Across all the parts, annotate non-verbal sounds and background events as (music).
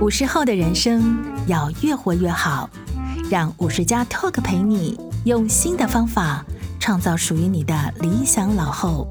五十后的人生要越活越好，让五十加 Talk 陪你用新的方法创造属于你的理想老后。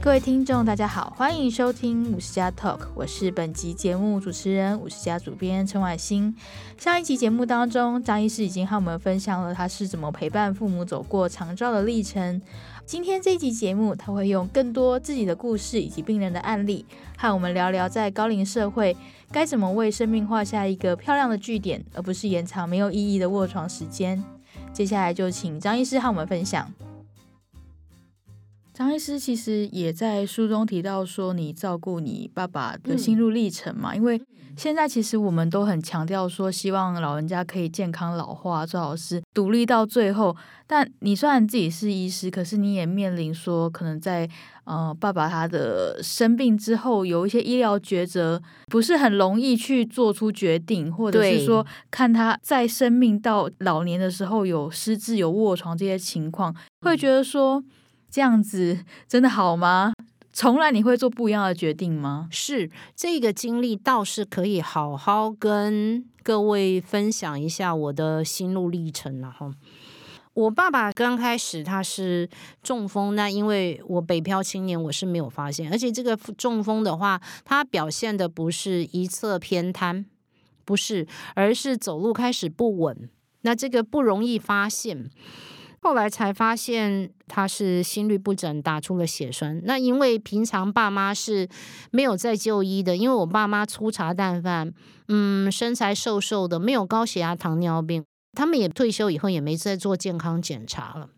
各位听众，大家好，欢迎收听五十加 Talk，我是本集节目主持人五十加主编陈婉欣。上一集节目当中，张医师已经和我们分享了他是怎么陪伴父母走过长照的历程。今天这一集节目，他会用更多自己的故事以及病人的案例，和我们聊聊在高龄社会该怎么为生命画下一个漂亮的句点，而不是延长没有意义的卧床时间。接下来就请张医师和我们分享。张医师其实也在书中提到说，你照顾你爸爸的心路历程嘛，因为现在其实我们都很强调说，希望老人家可以健康老化，最好是独立到最后。但你虽然自己是医师，可是你也面临说，可能在呃爸爸他的生病之后，有一些医疗抉择不是很容易去做出决定，或者是说看他在生命到老年的时候有失智、有卧床这些情况，会觉得说。这样子真的好吗？从来你会做不一样的决定吗？是这个经历倒是可以好好跟各位分享一下我的心路历程了哈。我爸爸刚开始他是中风，那因为我北漂青年，我是没有发现，而且这个中风的话，他表现的不是一侧偏瘫，不是，而是走路开始不稳，那这个不容易发现。后来才发现他是心律不整，打出了血栓。那因为平常爸妈是没有在就医的，因为我爸妈粗茶淡饭，嗯，身材瘦瘦的，没有高血压、糖尿病，他们也退休以后也没再做健康检查了。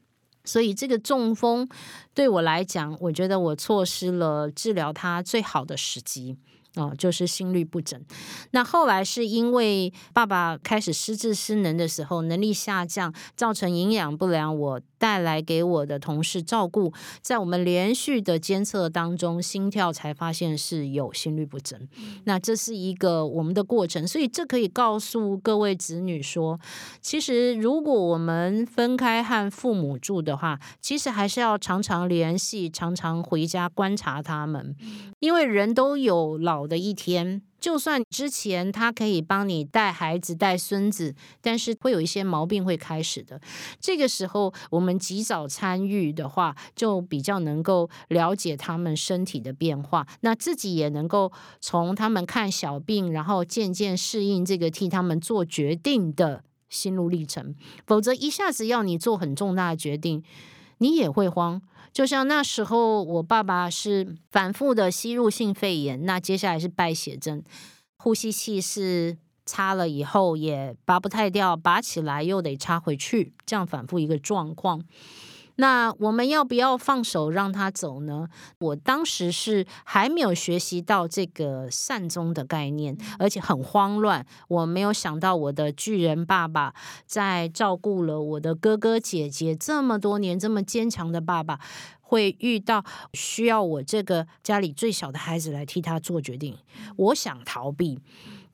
所以这个中风对我来讲，我觉得我错失了治疗他最好的时机。哦，就是心律不整。那后来是因为爸爸开始失智失能的时候，能力下降，造成营养不良。我带来给我的同事照顾，在我们连续的监测当中，心跳才发现是有心律不整。那这是一个我们的过程，所以这可以告诉各位子女说，其实如果我们分开和父母住的话，其实还是要常常联系，常常回家观察他们，因为人都有老好的一天，就算之前他可以帮你带孩子、带孙子，但是会有一些毛病会开始的。这个时候，我们及早参与的话，就比较能够了解他们身体的变化，那自己也能够从他们看小病，然后渐渐适应这个替他们做决定的心路历程。否则，一下子要你做很重大的决定，你也会慌。就像那时候，我爸爸是反复的吸入性肺炎，那接下来是败血症，呼吸器是插了以后也拔不太掉，拔起来又得插回去，这样反复一个状况。那我们要不要放手让他走呢？我当时是还没有学习到这个善终的概念，而且很慌乱。我没有想到我的巨人爸爸在照顾了我的哥哥姐姐这么多年，这么坚强的爸爸会遇到需要我这个家里最小的孩子来替他做决定。我想逃避。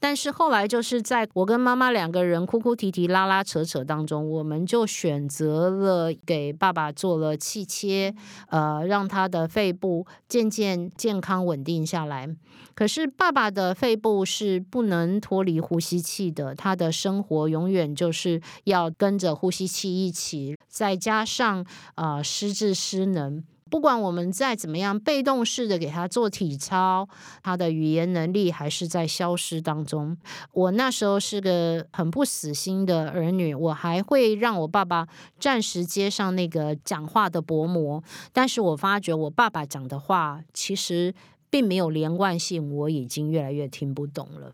但是后来就是在我跟妈妈两个人哭哭啼啼、拉拉扯扯当中，我们就选择了给爸爸做了气切，呃，让他的肺部渐渐健康稳定下来。可是爸爸的肺部是不能脱离呼吸器的，他的生活永远就是要跟着呼吸器一起，再加上呃失智失能。不管我们再怎么样被动式的给他做体操，他的语言能力还是在消失当中。我那时候是个很不死心的儿女，我还会让我爸爸暂时接上那个讲话的薄膜，但是我发觉我爸爸讲的话其实并没有连贯性，我已经越来越听不懂了。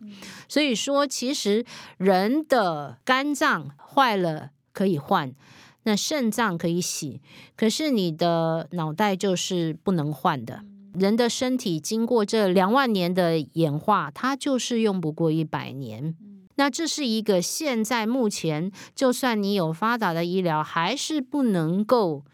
所以说，其实人的肝脏坏了可以换。那肾脏可以洗，可是你的脑袋就是不能换的。人的身体经过这两万年的演化，它就是用不过一百年。那这是一个现在目前，就算你有发达的医疗，还是不能够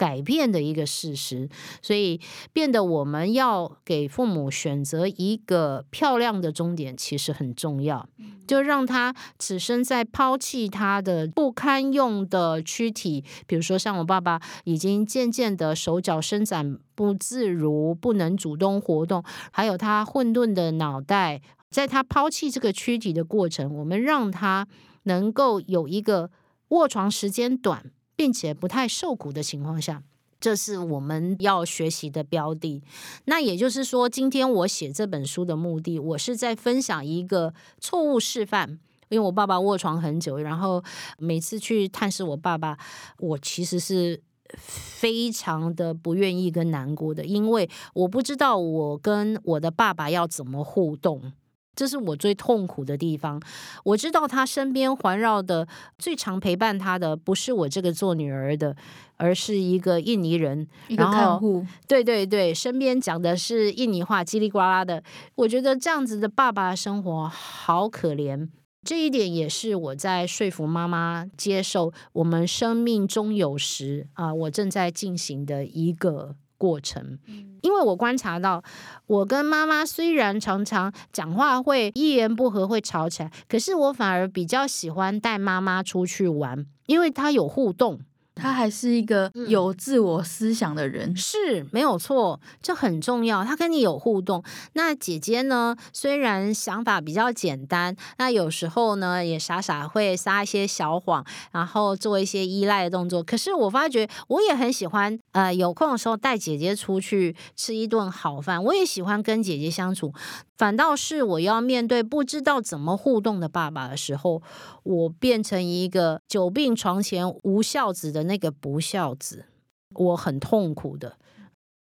改变的一个事实，所以变得我们要给父母选择一个漂亮的终点，其实很重要。就让他此生在抛弃他的不堪用的躯体，比如说像我爸爸已经渐渐的手脚伸展不自如，不能主动活动，还有他混沌的脑袋，在他抛弃这个躯体的过程，我们让他能够有一个卧床时间短。并且不太受苦的情况下，这是我们要学习的标的。那也就是说，今天我写这本书的目的，我是在分享一个错误示范。因为我爸爸卧床很久，然后每次去探视我爸爸，我其实是非常的不愿意跟难过的，因为我不知道我跟我的爸爸要怎么互动。这是我最痛苦的地方。我知道他身边环绕的最常陪伴他的，不是我这个做女儿的，而是一个印尼人，一个看护。对对对，身边讲的是印尼话，叽里呱啦的。我觉得这样子的爸爸生活好可怜。这一点也是我在说服妈妈接受我们生命中有时啊，我正在进行的一个。过程，因为我观察到，我跟妈妈虽然常常讲话会一言不合会吵起来，可是我反而比较喜欢带妈妈出去玩，因为她有互动。他还是一个有自我思想的人，嗯、是没有错，这很重要。他跟你有互动。那姐姐呢？虽然想法比较简单，那有时候呢也傻傻会撒一些小谎，然后做一些依赖的动作。可是我发觉，我也很喜欢，呃，有空的时候带姐姐出去吃一顿好饭。我也喜欢跟姐姐相处。反倒是我要面对不知道怎么互动的爸爸的时候，我变成一个久病床前无孝子的那个不孝子，我很痛苦的。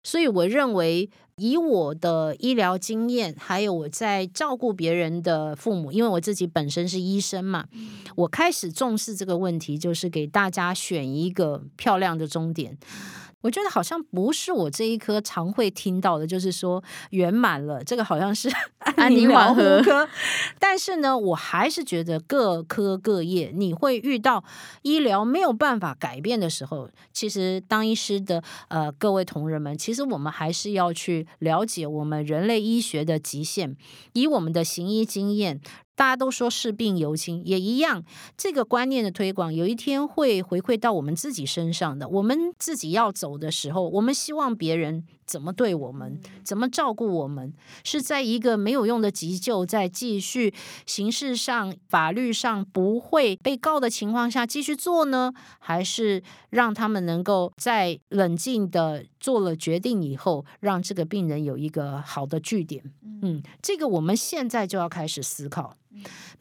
所以我认为，以我的医疗经验，还有我在照顾别人的父母，因为我自己本身是医生嘛，我开始重视这个问题，就是给大家选一个漂亮的终点。我觉得好像不是我这一科常会听到的，就是说圆满了，这个好像是 (laughs) 安宁缓和科。但是呢，我还是觉得各科各业你会遇到医疗没有办法改变的时候，其实当医师的呃各位同仁们，其实我们还是要去了解我们人类医学的极限，以我们的行医经验。大家都说视病由亲，也一样。这个观念的推广，有一天会回馈到我们自己身上的。我们自己要走的时候，我们希望别人怎么对我们，怎么照顾我们，是在一个没有用的急救，在继续形式上、法律上不会被告的情况下继续做呢，还是让他们能够在冷静的做了决定以后，让这个病人有一个好的据点？嗯，这个我们现在就要开始思考。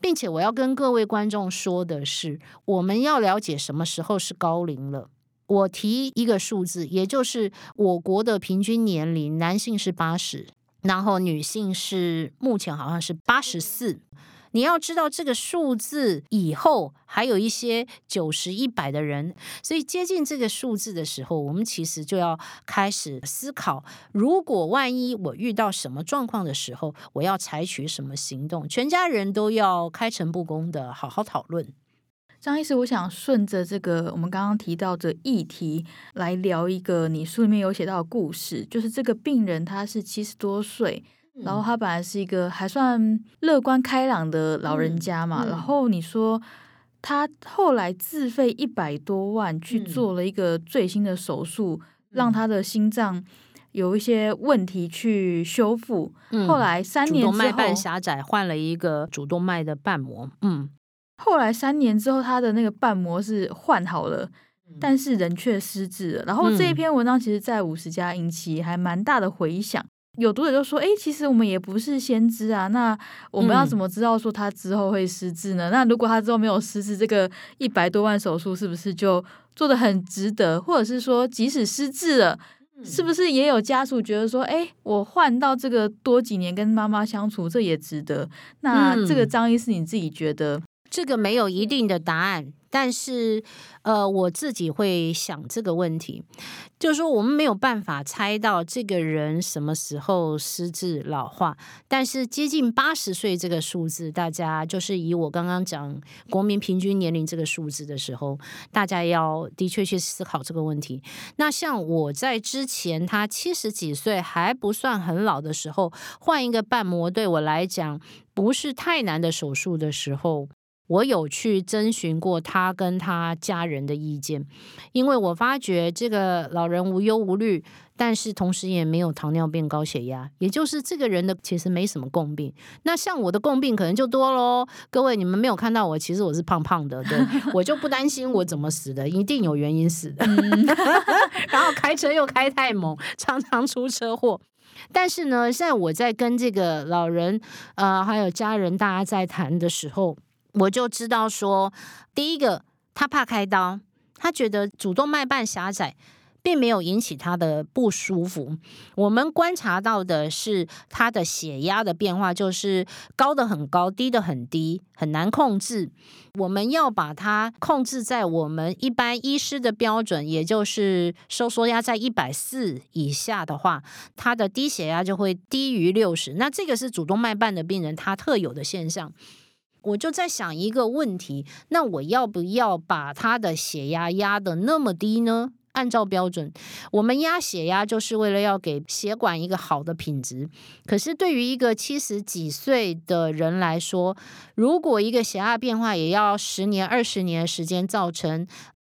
并且我要跟各位观众说的是，我们要了解什么时候是高龄了。我提一个数字，也就是我国的平均年龄，男性是八十，然后女性是目前好像是八十四。你要知道这个数字以后还有一些九十一百的人，所以接近这个数字的时候，我们其实就要开始思考：如果万一我遇到什么状况的时候，我要采取什么行动？全家人都要开诚布公的好好讨论。张医师，我想顺着这个我们刚刚提到的议题来聊一个你书里面有写到的故事，就是这个病人他是七十多岁。然后他本来是一个还算乐观开朗的老人家嘛，嗯嗯、然后你说他后来自费一百多万去做了一个最新的手术，嗯、让他的心脏有一些问题去修复。嗯、后来三年之后，主动脉瓣狭窄，换了一个主动脉的瓣膜。嗯，后来三年之后，他的那个瓣膜是换好了，但是人却失智了。然后这一篇文章其实，在五十家引起还蛮大的回响。有读者就说：“哎，其实我们也不是先知啊，那我们要怎么知道说他之后会失智呢？嗯、那如果他之后没有失智，这个一百多万手术是不是就做的很值得？或者是说，即使失智了，嗯、是不是也有家属觉得说，哎，我换到这个多几年跟妈妈相处，这也值得？那这个张医师你自己觉得？”这个没有一定的答案。但是，呃，我自己会想这个问题，就是说我们没有办法猜到这个人什么时候失智老化，但是接近八十岁这个数字，大家就是以我刚刚讲国民平均年龄这个数字的时候，大家要的确去思考这个问题。那像我在之前他七十几岁还不算很老的时候，换一个瓣膜对我来讲不是太难的手术的时候。我有去征询过他跟他家人的意见，因为我发觉这个老人无忧无虑，但是同时也没有糖尿病、高血压，也就是这个人的其实没什么共病。那像我的共病可能就多喽。各位，你们没有看到我，其实我是胖胖的，对，(laughs) 我就不担心我怎么死的，一定有原因死的。(laughs) 然后开车又开太猛，常常出车祸。但是呢，现在我在跟这个老人呃还有家人大家在谈的时候。我就知道说，第一个，他怕开刀，他觉得主动脉瓣狭窄，并没有引起他的不舒服。我们观察到的是他的血压的变化，就是高的很高，低的很低，很难控制。我们要把它控制在我们一般医师的标准，也就是收缩压在一百四以下的话，他的低血压就会低于六十。那这个是主动脉瓣的病人他特有的现象。我就在想一个问题，那我要不要把他的血压压得那么低呢？按照标准，我们压血压就是为了要给血管一个好的品质。可是对于一个七十几岁的人来说，如果一个血压变化也要十年、二十年时间造成。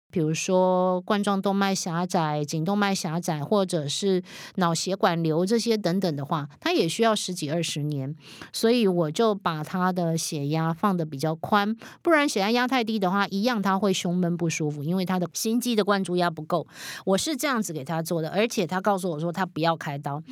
比如说冠状动脉狭窄、颈动脉狭窄，或者是脑血管瘤这些等等的话，它也需要十几二十年。所以我就把他的血压放的比较宽，不然血压压太低的话，一样他会胸闷不舒服，因为他的心肌的灌注压不够。我是这样子给他做的，而且他告诉我说他不要开刀，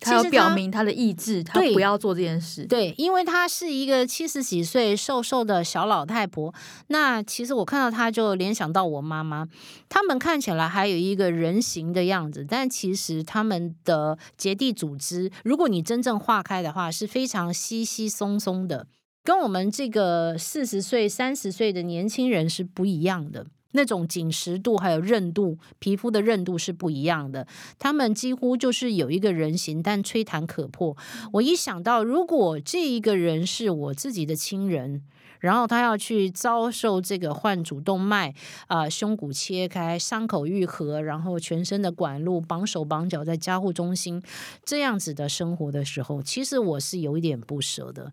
他要表明他的意志，他不要做这件事。对，因为他是一个七十几岁瘦瘦的小老太婆。那其实我看到他就联想到我妈。妈妈，他们看起来还有一个人形的样子，但其实他们的结缔组织，如果你真正化开的话，是非常稀稀松松的，跟我们这个四十岁、三十岁的年轻人是不一样的。那种紧实度还有韧度，皮肤的韧度是不一样的。他们几乎就是有一个人形，但吹弹可破。我一想到，如果这一个人是我自己的亲人。然后他要去遭受这个患主动脉啊、呃，胸骨切开，伤口愈合，然后全身的管路绑手绑脚在加护中心这样子的生活的时候，其实我是有一点不舍的。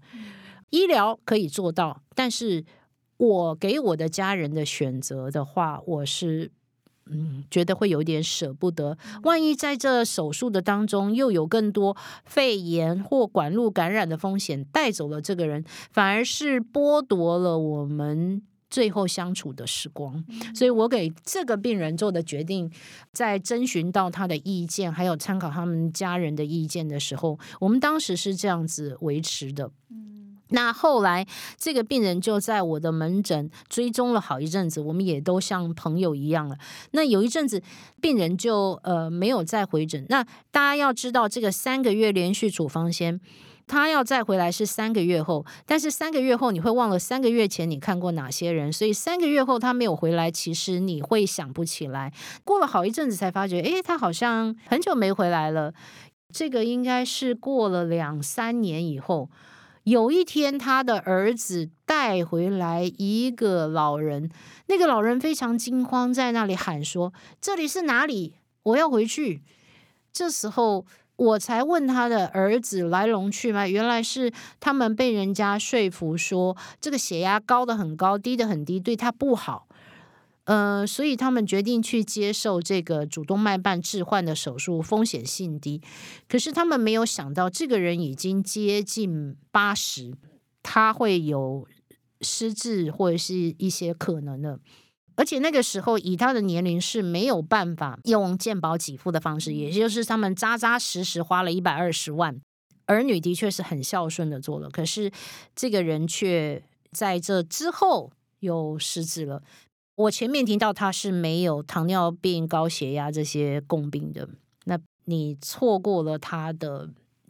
医疗可以做到，但是我给我的家人的选择的话，我是。嗯，觉得会有点舍不得。万一在这手术的当中又有更多肺炎或管路感染的风险，带走了这个人，反而是剥夺了我们最后相处的时光。所以我给这个病人做的决定，在征询到他的意见，还有参考他们家人的意见的时候，我们当时是这样子维持的。那后来，这个病人就在我的门诊追踪了好一阵子，我们也都像朋友一样了。那有一阵子，病人就呃没有再回诊。那大家要知道，这个三个月连续处方先，他要再回来是三个月后。但是三个月后你会忘了三个月前你看过哪些人，所以三个月后他没有回来，其实你会想不起来。过了好一阵子才发觉，诶，他好像很久没回来了。这个应该是过了两三年以后。有一天，他的儿子带回来一个老人，那个老人非常惊慌，在那里喊说：“这里是哪里？我要回去。”这时候，我才问他的儿子来龙去脉，原来是他们被人家说服说，这个血压高的很高，低的很低，对他不好。呃，所以他们决定去接受这个主动脉瓣置换的手术，风险性低。可是他们没有想到，这个人已经接近八十，他会有失智或者是一些可能的。而且那个时候，以他的年龄是没有办法用健保给付的方式，也就是他们扎扎实实花了一百二十万。儿女的确是很孝顺的做了，可是这个人却在这之后又失智了。我前面提到他是没有糖尿病、高血压这些共病的，那你错过了他的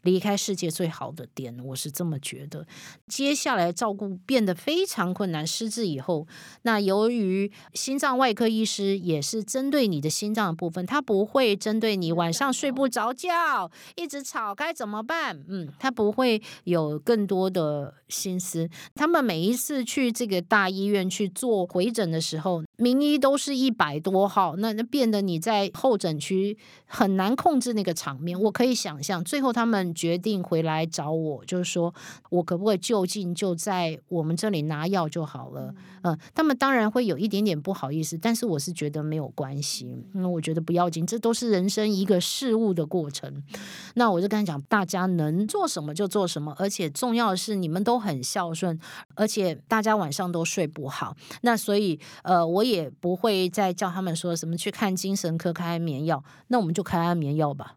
离开世界最好的点，我是这么觉得。接下来照顾变得非常困难，失智以后，那由于心脏外科医师也是针对你的心脏的部分，他不会针对你晚上睡不着觉，一直吵该怎么办？嗯，他不会有更多的心思。他们每一次去这个大医院去做回诊的时候，名医都是一百多号，那那变得你在候诊区很难控制那个场面。我可以想象，最后他们决定回来找我，就是说我可不可以就近就在我们这里拿药就好了。嗯、呃，他们当然会有一点点不好意思，但是我是觉得没有关系，因为我觉得不要紧，这都是人生一个事物的过程。那我就跟他讲，大家能做什么就做什么，而且重要的是你们都很孝顺，而且大家晚上都睡不好。那所以呃，我也不会再叫他们说什么去看精神科开安眠药，那我们就开安眠药吧。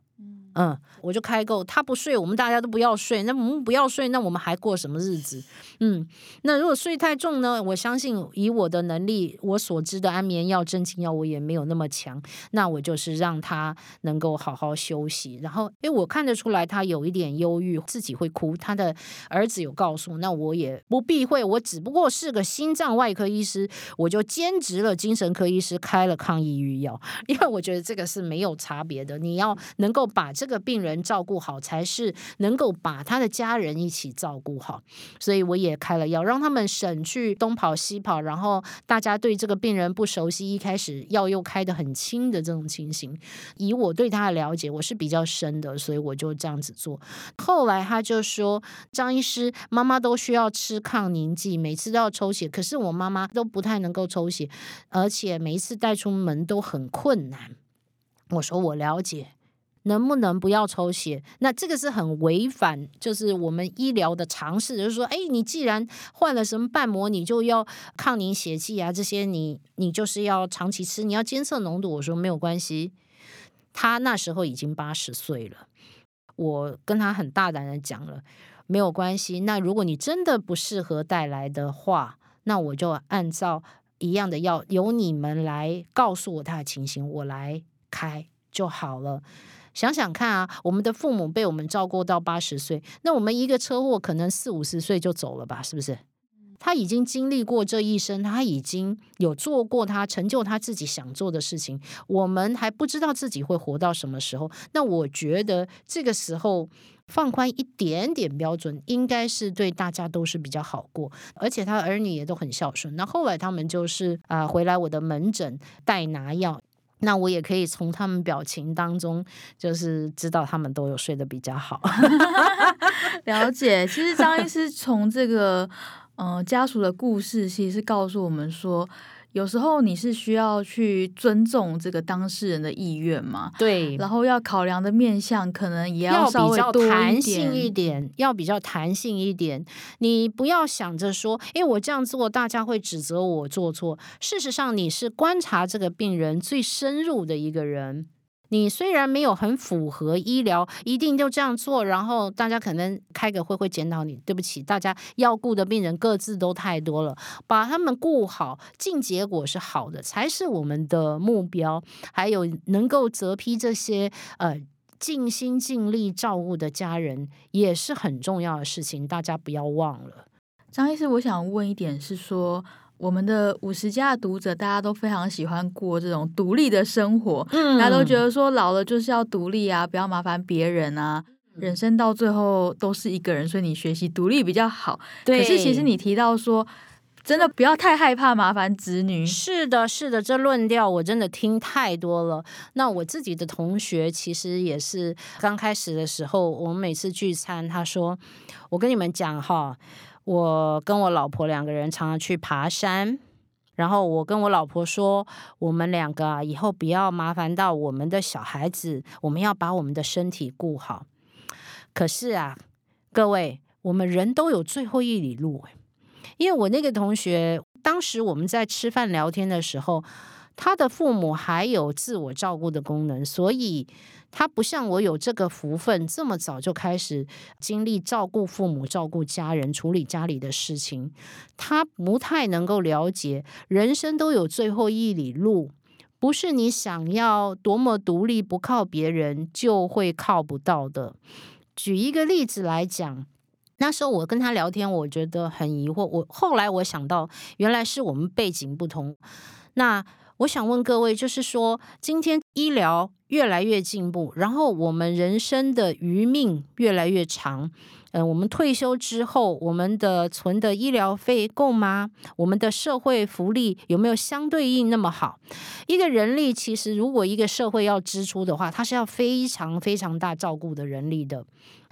嗯，我就开够，他不睡，我们大家都不要睡。那我们不要睡，那我们还过什么日子？嗯，那如果睡太重呢？我相信以我的能力，我所知的安眠药、镇静药，我也没有那么强。那我就是让他能够好好休息。然后，诶我看得出来他有一点忧郁，自己会哭。他的儿子有告诉，那我也不避讳，我只不过是个心脏外科医师，我就兼职了精神科医师，开了抗抑郁药，因为我觉得这个是没有差别的。你要能够把这个病人照顾好，才是能够把他的家人一起照顾好。所以我也开了药，让他们省去东跑西跑。然后大家对这个病人不熟悉，一开始药又开得很轻的这种情形，以我对他的了解，我是比较深的，所以我就这样子做。后来他就说：“张医师，妈妈都需要吃抗凝剂，每次都要抽血，可是我妈妈都不太能够抽血，而且每一次带出门都很困难。”我说：“我了解。”能不能不要抽血？那这个是很违反，就是我们医疗的常识，就是说，哎，你既然换了什么瓣膜，你就要抗凝血剂啊，这些你你就是要长期吃，你要监测浓度。我说没有关系，他那时候已经八十岁了，我跟他很大胆的讲了，没有关系。那如果你真的不适合带来的话，那我就按照一样的药，由你们来告诉我他的情形，我来开就好了。想想看啊，我们的父母被我们照顾到八十岁，那我们一个车祸可能四五十岁就走了吧？是不是？他已经经历过这一生，他已经有做过他成就他自己想做的事情，我们还不知道自己会活到什么时候。那我觉得这个时候放宽一点点标准，应该是对大家都是比较好过，而且他儿女也都很孝顺。那后来他们就是啊、回来我的门诊代拿药。那我也可以从他们表情当中，就是知道他们都有睡得比较好。(laughs) 了解，其实张医师从这个呃家属的故事，其实是告诉我们说。有时候你是需要去尊重这个当事人的意愿嘛？对，然后要考量的面向可能也要稍微多，弹性一点，要比较弹性一点。你不要想着说，哎，我这样做大家会指责我做错。事实上，你是观察这个病人最深入的一个人。你虽然没有很符合医疗，一定就这样做，然后大家可能开个会会检讨你。对不起，大家要顾的病人各自都太多了，把他们顾好，尽结果是好的，才是我们的目标。还有能够责批这些呃尽心尽力照顾的家人，也是很重要的事情，大家不要忘了。张医师，我想问一点是说。我们的五十家的读者，大家都非常喜欢过这种独立的生活，嗯，大家都觉得说老了就是要独立啊，不要麻烦别人啊，人生到最后都是一个人，所以你学习独立比较好。对，可是其实你提到说，真的不要太害怕麻烦子女。是的，是的，这论调我真的听太多了。那我自己的同学其实也是刚开始的时候，我们每次聚餐，他说：“我跟你们讲哈。”我跟我老婆两个人常常去爬山，然后我跟我老婆说，我们两个啊，以后不要麻烦到我们的小孩子，我们要把我们的身体顾好。可是啊，各位，我们人都有最后一里路，因为我那个同学，当时我们在吃饭聊天的时候，他的父母还有自我照顾的功能，所以。他不像我有这个福分，这么早就开始经历照顾父母、照顾家人、处理家里的事情。他不太能够了解，人生都有最后一里路，不是你想要多么独立，不靠别人就会靠不到的。举一个例子来讲，那时候我跟他聊天，我觉得很疑惑。我后来我想到，原来是我们背景不同。那我想问各位，就是说，今天医疗越来越进步，然后我们人生的余命越来越长。嗯、我们退休之后，我们的存的医疗费够吗？我们的社会福利有没有相对应那么好？一个人力其实，如果一个社会要支出的话，它是要非常非常大照顾的人力的。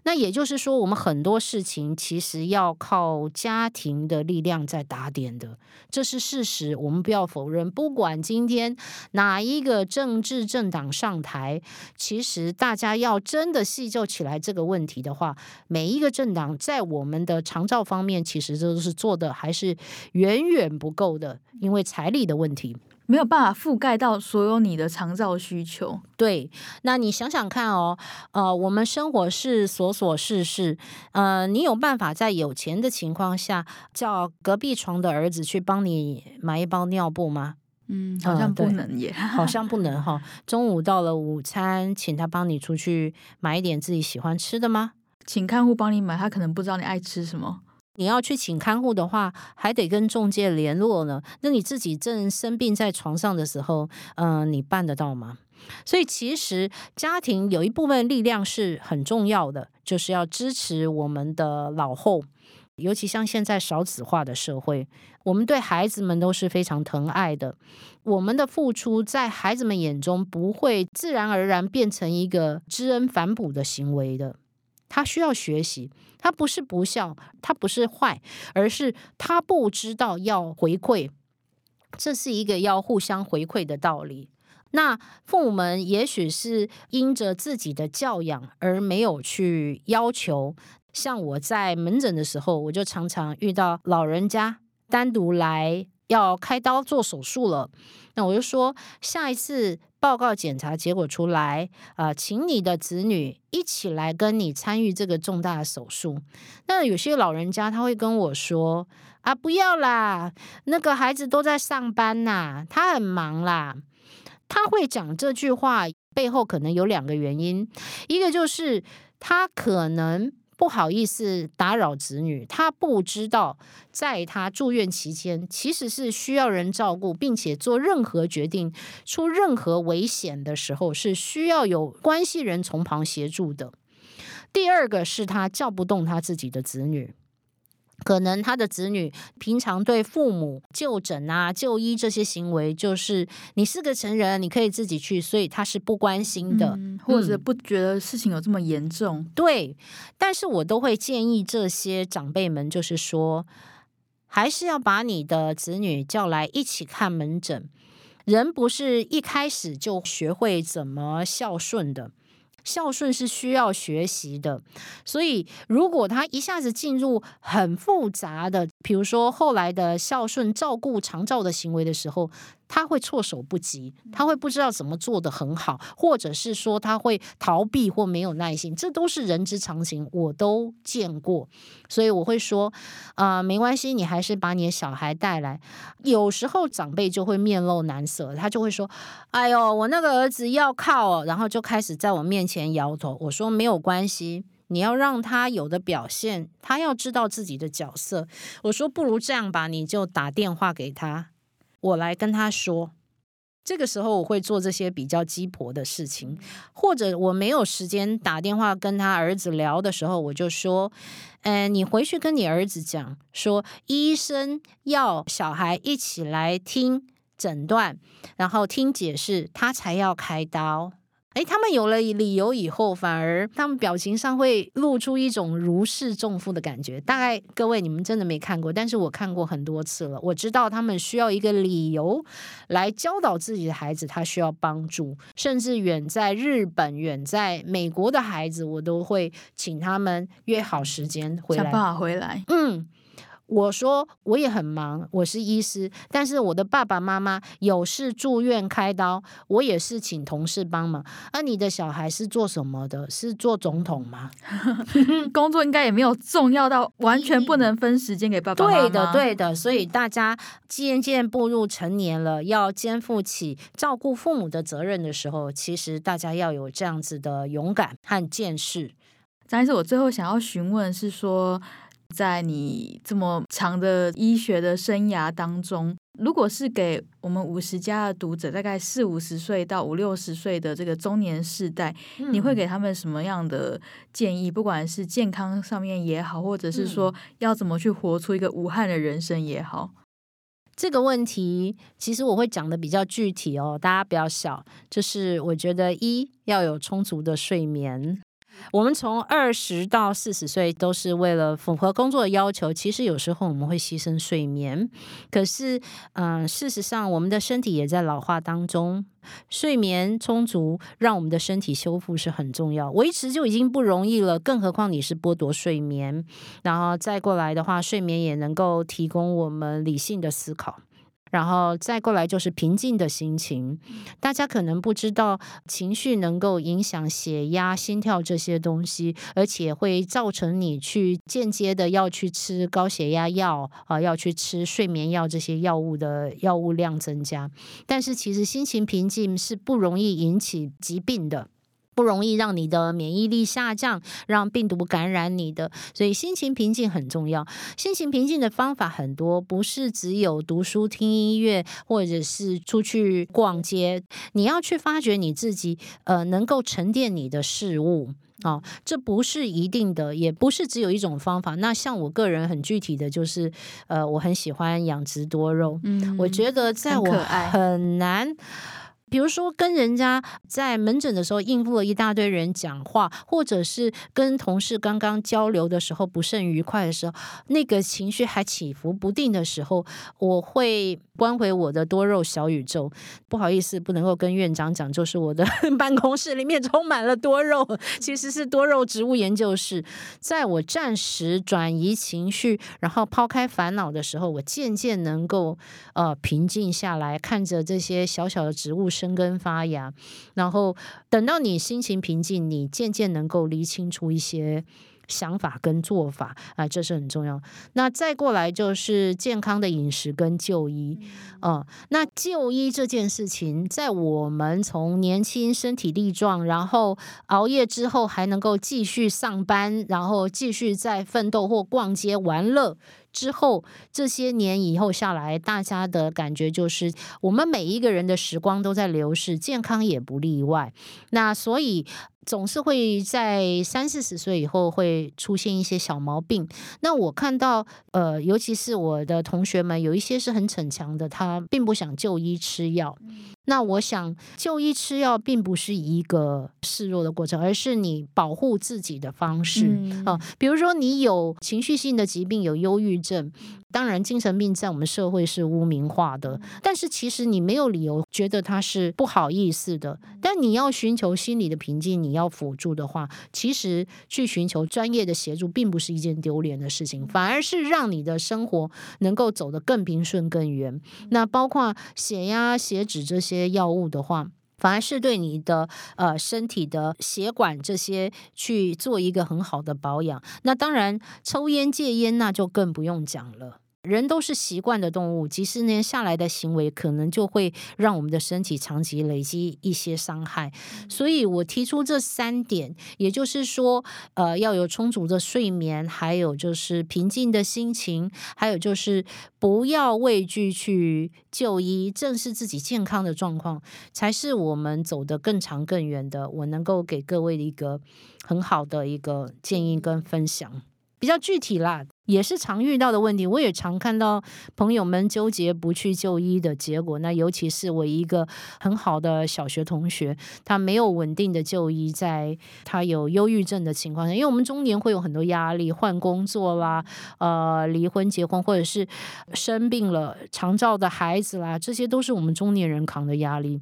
那也就是说，我们很多事情其实要靠家庭的力量在打点的，这是事实，我们不要否认。不管今天哪一个政治政党上台，其实大家要真的细究起来这个问题的话，每一个政党在我们的长照方面，其实都是做的还是远远不够的，因为财力的问题。没有办法覆盖到所有你的长照需求。对，那你想想看哦，呃，我们生活是琐琐事事，呃，你有办法在有钱的情况下叫隔壁床的儿子去帮你买一包尿布吗？嗯，好像不能耶，好像不能哈。(laughs) 中午到了午餐，请他帮你出去买一点自己喜欢吃的吗？请看护帮你买，他可能不知道你爱吃什么。你要去请看护的话，还得跟中介联络呢。那你自己正生病在床上的时候，嗯、你办得到吗？所以其实家庭有一部分力量是很重要的，就是要支持我们的老后。尤其像现在少子化的社会，我们对孩子们都是非常疼爱的。我们的付出在孩子们眼中不会自然而然变成一个知恩反哺的行为的。他需要学习，他不是不孝，他不是坏，而是他不知道要回馈，这是一个要互相回馈的道理。那父母们也许是因着自己的教养而没有去要求。像我在门诊的时候，我就常常遇到老人家单独来要开刀做手术了，那我就说下一次。报告检查结果出来，啊、请你的子女一起来跟你参与这个重大的手术。那有些老人家他会跟我说：“啊，不要啦，那个孩子都在上班呐，他很忙啦。”他会讲这句话背后可能有两个原因，一个就是他可能。不好意思打扰子女，他不知道在他住院期间其实是需要人照顾，并且做任何决定、出任何危险的时候是需要有关系人从旁协助的。第二个是他叫不动他自己的子女。可能他的子女平常对父母就诊啊、就医这些行为，就是你是个成人，你可以自己去，所以他是不关心的，嗯、或者不觉得事情有这么严重。嗯、对，但是我都会建议这些长辈们，就是说，还是要把你的子女叫来一起看门诊。人不是一开始就学会怎么孝顺的。孝顺是需要学习的，所以如果他一下子进入很复杂的，比如说后来的孝顺照顾长照的行为的时候，他会措手不及，他会不知道怎么做的很好，或者是说他会逃避或没有耐心，这都是人之常情，我都见过。所以我会说，啊、呃，没关系，你还是把你的小孩带来。有时候长辈就会面露难色，他就会说：“哎呦，我那个儿子要靠。”然后就开始在我面前摇头。我说：“没有关系，你要让他有的表现，他要知道自己的角色。”我说：“不如这样吧，你就打电话给他。”我来跟他说，这个时候我会做这些比较鸡婆的事情，或者我没有时间打电话跟他儿子聊的时候，我就说，嗯，你回去跟你儿子讲，说医生要小孩一起来听诊断，然后听解释，他才要开刀。诶，他们有了理由以后，反而他们表情上会露出一种如释重负的感觉。大概各位你们真的没看过，但是我看过很多次了。我知道他们需要一个理由来教导自己的孩子，他需要帮助。甚至远在日本、远在美国的孩子，我都会请他们约好时间回来，想办法回来。嗯。我说我也很忙，我是医师，但是我的爸爸妈妈有事住院开刀，我也是请同事帮忙。而、啊、你的小孩是做什么的？是做总统吗？(laughs) 工作应该也没有重要到完全不能分时间给爸爸妈妈。对的，对的。所以大家渐渐步入成年了，要肩负起照顾父母的责任的时候，其实大家要有这样子的勇敢和见识。张医师，我最后想要询问是说，在你这么长的医学的生涯当中，如果是给我们五十加的读者，大概四五十岁到五六十岁的这个中年世代，嗯、你会给他们什么样的建议？不管是健康上面也好，或者是说要怎么去活出一个无憾的人生也好。这个问题其实我会讲的比较具体哦，大家不要笑。就是我觉得一要有充足的睡眠。我们从二十到四十岁都是为了符合工作的要求，其实有时候我们会牺牲睡眠。可是，嗯、事实上我们的身体也在老化当中，睡眠充足让我们的身体修复是很重要。维持就已经不容易了，更何况你是剥夺睡眠，然后再过来的话，睡眠也能够提供我们理性的思考。然后再过来就是平静的心情。大家可能不知道，情绪能够影响血压、心跳这些东西，而且会造成你去间接的要去吃高血压药啊，要去吃睡眠药这些药物的药物量增加。但是其实心情平静是不容易引起疾病的。不容易让你的免疫力下降，让病毒感染你的，所以心情平静很重要。心情平静的方法很多，不是只有读书、听音乐，或者是出去逛街。你要去发掘你自己，呃，能够沉淀你的事物哦，这不是一定的，也不是只有一种方法。那像我个人很具体的就是，呃，我很喜欢养殖多肉，嗯，我觉得在我很难。比如说，跟人家在门诊的时候应付了一大堆人讲话，或者是跟同事刚刚交流的时候不甚愉快的时候，那个情绪还起伏不定的时候，我会关回我的多肉小宇宙。不好意思，不能够跟院长讲，就是我的 (laughs) 办公室里面充满了多肉，其实是多肉植物研究室。在我暂时转移情绪，然后抛开烦恼的时候，我渐渐能够呃平静下来，看着这些小小的植物。生根发芽，然后等到你心情平静，你渐渐能够理清楚一些想法跟做法啊，这是很重要。那再过来就是健康的饮食跟就医，嗯，那就医这件事情，在我们从年轻身体力壮，然后熬夜之后还能够继续上班，然后继续在奋斗或逛街玩乐。之后这些年以后下来，大家的感觉就是，我们每一个人的时光都在流逝，健康也不例外。那所以总是会在三四十岁以后会出现一些小毛病。那我看到，呃，尤其是我的同学们，有一些是很逞强的，他并不想就医吃药。那我想，就医吃药并不是一个示弱的过程，而是你保护自己的方式啊、嗯。比如说，你有情绪性的疾病，有忧郁症。当然，精神病在我们社会是污名化的，但是其实你没有理由觉得他是不好意思的。但你要寻求心理的平静，你要辅助的话，其实去寻求专业的协助，并不是一件丢脸的事情，反而是让你的生活能够走得更平顺、更远。那包括血压、血脂这些药物的话。反而是对你的呃身体的血管这些去做一个很好的保养。那当然，抽烟戒烟那就更不用讲了。人都是习惯的动物，几十年下来的行为，可能就会让我们的身体长期累积一些伤害。所以我提出这三点，也就是说，呃，要有充足的睡眠，还有就是平静的心情，还有就是不要畏惧去就医，正视自己健康的状况，才是我们走得更长更远的。我能够给各位的一个很好的一个建议跟分享，比较具体啦。也是常遇到的问题，我也常看到朋友们纠结不去就医的结果。那尤其是我一个很好的小学同学，他没有稳定的就医，在他有忧郁症的情况下，因为我们中年会有很多压力，换工作啦，呃，离婚结婚，或者是生病了，长照的孩子啦，这些都是我们中年人扛的压力。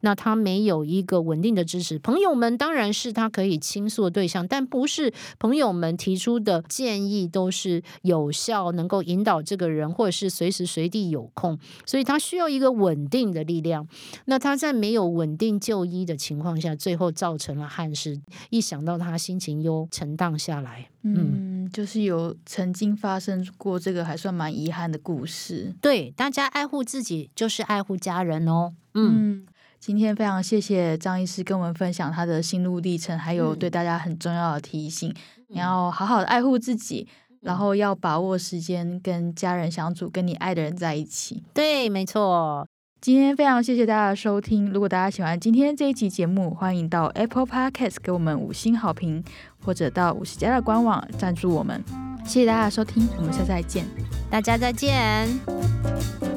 那他没有一个稳定的支持，朋友们当然是他可以倾诉的对象，但不是朋友们提出的建议都是。有效能够引导这个人，或者是随时随地有空，所以他需要一个稳定的力量。那他在没有稳定就医的情况下，最后造成了憾事。一想到他心情又沉荡下来，嗯，嗯，就是有曾经发生过这个还算蛮遗憾的故事。对，大家爱护自己就是爱护家人哦。嗯。嗯今天非常谢谢张医师跟我们分享他的心路历程，还有对大家很重要的提醒，你要好好的爱护自己，然后要把握时间跟家人相处，跟你爱的人在一起。对，没错。今天非常谢谢大家的收听，如果大家喜欢今天这一集节目，欢迎到 Apple Podcast 给我们五星好评，或者到五十家的官网赞助我们。谢谢大家的收听，我们下次再见，大家再见。